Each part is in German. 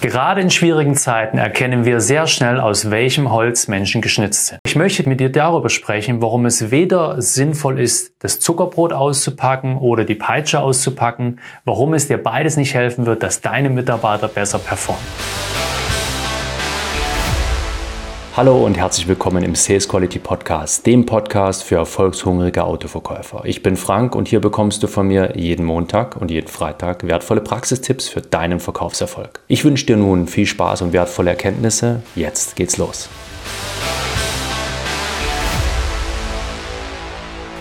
Gerade in schwierigen Zeiten erkennen wir sehr schnell, aus welchem Holz Menschen geschnitzt sind. Ich möchte mit dir darüber sprechen, warum es weder sinnvoll ist, das Zuckerbrot auszupacken oder die Peitsche auszupacken, warum es dir beides nicht helfen wird, dass deine Mitarbeiter besser performen. Hallo und herzlich willkommen im Sales Quality Podcast, dem Podcast für erfolgshungrige Autoverkäufer. Ich bin Frank und hier bekommst du von mir jeden Montag und jeden Freitag wertvolle Praxistipps für deinen Verkaufserfolg. Ich wünsche dir nun viel Spaß und wertvolle Erkenntnisse. Jetzt geht's los.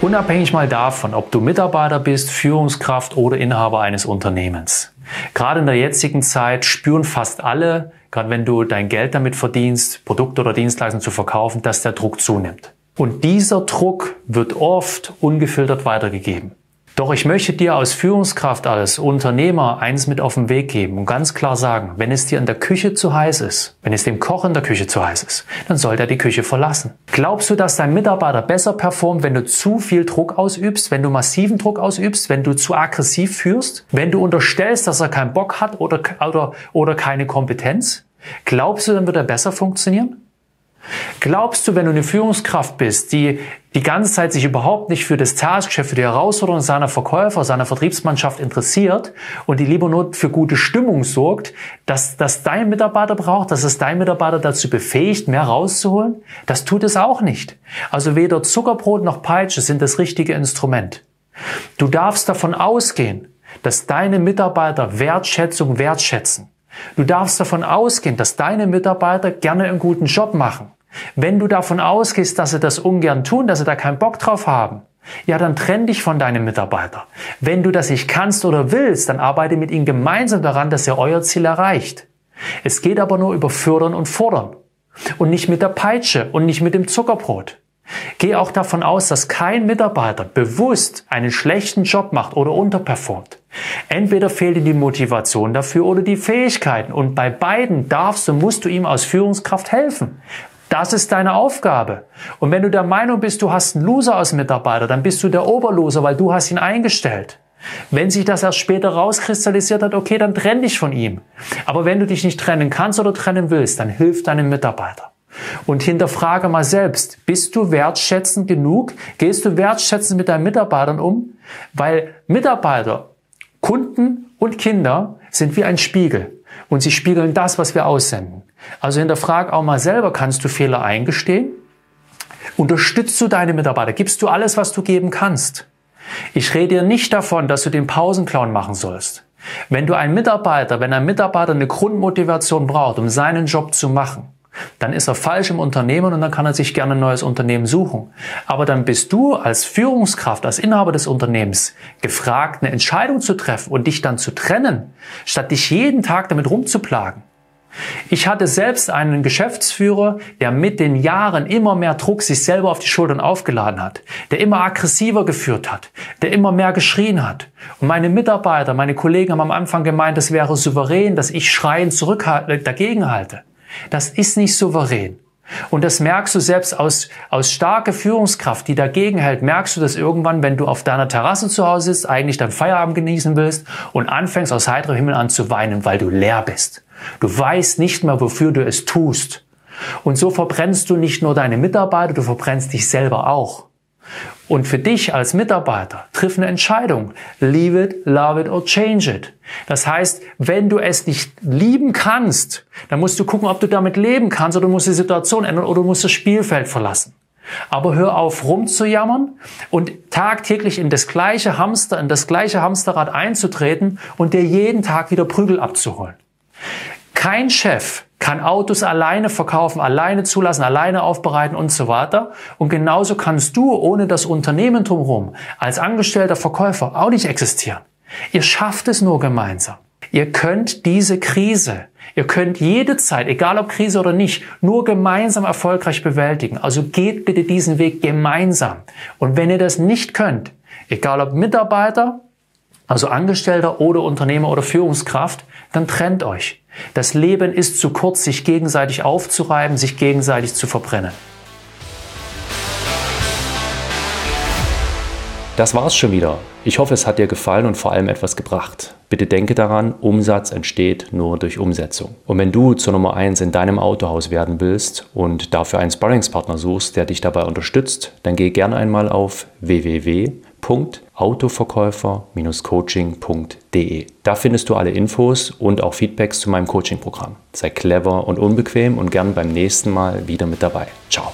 Unabhängig mal davon, ob du Mitarbeiter bist, Führungskraft oder Inhaber eines Unternehmens. Gerade in der jetzigen Zeit spüren fast alle, gerade wenn du dein Geld damit verdienst, Produkte oder Dienstleistungen zu verkaufen, dass der Druck zunimmt. Und dieser Druck wird oft ungefiltert weitergegeben. Doch ich möchte dir als Führungskraft, als Unternehmer eins mit auf den Weg geben und ganz klar sagen, wenn es dir in der Küche zu heiß ist, wenn es dem Koch in der Küche zu heiß ist, dann sollte er die Küche verlassen. Glaubst du, dass dein Mitarbeiter besser performt, wenn du zu viel Druck ausübst, wenn du massiven Druck ausübst, wenn du zu aggressiv führst, wenn du unterstellst, dass er keinen Bock hat oder, oder, oder keine Kompetenz? Glaubst du, dann wird er besser funktionieren? Glaubst du, wenn du eine Führungskraft bist, die die ganze Zeit sich überhaupt nicht für das Tagesgeschäft, für die Herausforderungen seiner Verkäufer, seiner Vertriebsmannschaft interessiert und die lieber nur für gute Stimmung sorgt, dass, dass dein Mitarbeiter braucht, dass es dein Mitarbeiter dazu befähigt, mehr rauszuholen? Das tut es auch nicht. Also weder Zuckerbrot noch Peitsche sind das richtige Instrument. Du darfst davon ausgehen, dass deine Mitarbeiter Wertschätzung wertschätzen. Du darfst davon ausgehen, dass deine Mitarbeiter gerne einen guten Job machen. Wenn du davon ausgehst, dass sie das ungern tun, dass sie da keinen Bock drauf haben, ja, dann trenn dich von deinem Mitarbeiter. Wenn du das nicht kannst oder willst, dann arbeite mit ihnen gemeinsam daran, dass ihr euer Ziel erreicht. Es geht aber nur über Fördern und Fordern. Und nicht mit der Peitsche und nicht mit dem Zuckerbrot. Geh auch davon aus, dass kein Mitarbeiter bewusst einen schlechten Job macht oder unterperformt. Entweder fehlt ihm die Motivation dafür oder die Fähigkeiten. Und bei beiden darfst und musst du ihm als Führungskraft helfen. Das ist deine Aufgabe. Und wenn du der Meinung bist, du hast einen Loser als Mitarbeiter, dann bist du der Oberloser, weil du hast ihn eingestellt. Wenn sich das erst später rauskristallisiert hat, okay, dann trenn dich von ihm. Aber wenn du dich nicht trennen kannst oder trennen willst, dann hilf deinem Mitarbeiter. Und hinterfrage mal selbst, bist du wertschätzend genug? Gehst du wertschätzend mit deinen Mitarbeitern um? Weil Mitarbeiter, Kunden und Kinder sind wie ein Spiegel und sie spiegeln das, was wir aussenden. Also hinterfrag auch mal selber, kannst du Fehler eingestehen? Unterstützt du deine Mitarbeiter? Gibst du alles, was du geben kannst? Ich rede dir nicht davon, dass du den Pausenclown machen sollst. Wenn du einen Mitarbeiter, wenn ein Mitarbeiter eine Grundmotivation braucht, um seinen Job zu machen, dann ist er falsch im Unternehmen und dann kann er sich gerne ein neues Unternehmen suchen. Aber dann bist du als Führungskraft, als Inhaber des Unternehmens gefragt, eine Entscheidung zu treffen und dich dann zu trennen, statt dich jeden Tag damit rumzuplagen. Ich hatte selbst einen Geschäftsführer, der mit den Jahren immer mehr Druck sich selber auf die Schultern aufgeladen hat, der immer aggressiver geführt hat, der immer mehr geschrien hat. Und meine Mitarbeiter, meine Kollegen haben am Anfang gemeint, das wäre souverän, dass ich schreiend zurück dagegen halte. Das ist nicht souverän. Und das merkst du selbst aus, aus starker Führungskraft, die dagegen hält, merkst du das irgendwann, wenn du auf deiner Terrasse zu Hause sitzt, eigentlich dein Feierabend genießen willst und anfängst aus heiterem Himmel an zu weinen, weil du leer bist. Du weißt nicht mehr, wofür du es tust. Und so verbrennst du nicht nur deine Mitarbeiter, du verbrennst dich selber auch. Und für dich als Mitarbeiter triff eine Entscheidung. Leave it, love it or change it. Das heißt, wenn du es nicht lieben kannst, dann musst du gucken, ob du damit leben kannst oder du musst die Situation ändern oder du musst das Spielfeld verlassen. Aber hör auf rumzujammern und tagtäglich in das gleiche Hamster, in das gleiche Hamsterrad einzutreten und dir jeden Tag wieder Prügel abzuholen. Kein Chef kann Autos alleine verkaufen, alleine zulassen, alleine aufbereiten und so weiter. Und genauso kannst du ohne das Unternehmen drumherum als angestellter Verkäufer auch nicht existieren. Ihr schafft es nur gemeinsam. Ihr könnt diese Krise, ihr könnt jede Zeit, egal ob Krise oder nicht, nur gemeinsam erfolgreich bewältigen. Also geht bitte diesen Weg gemeinsam. Und wenn ihr das nicht könnt, egal ob Mitarbeiter, also Angestellter oder Unternehmer oder Führungskraft, dann trennt euch. Das Leben ist zu kurz, sich gegenseitig aufzureiben, sich gegenseitig zu verbrennen. Das war's schon wieder. Ich hoffe, es hat dir gefallen und vor allem etwas gebracht. Bitte denke daran, Umsatz entsteht nur durch Umsetzung. Und wenn du zur Nummer 1 in deinem Autohaus werden willst und dafür einen Sparringspartner suchst, der dich dabei unterstützt, dann geh gerne einmal auf www.autoverkäufer-coaching.de. Da findest du alle Infos und auch Feedbacks zu meinem Coaching-Programm. Sei clever und unbequem und gern beim nächsten Mal wieder mit dabei. Ciao.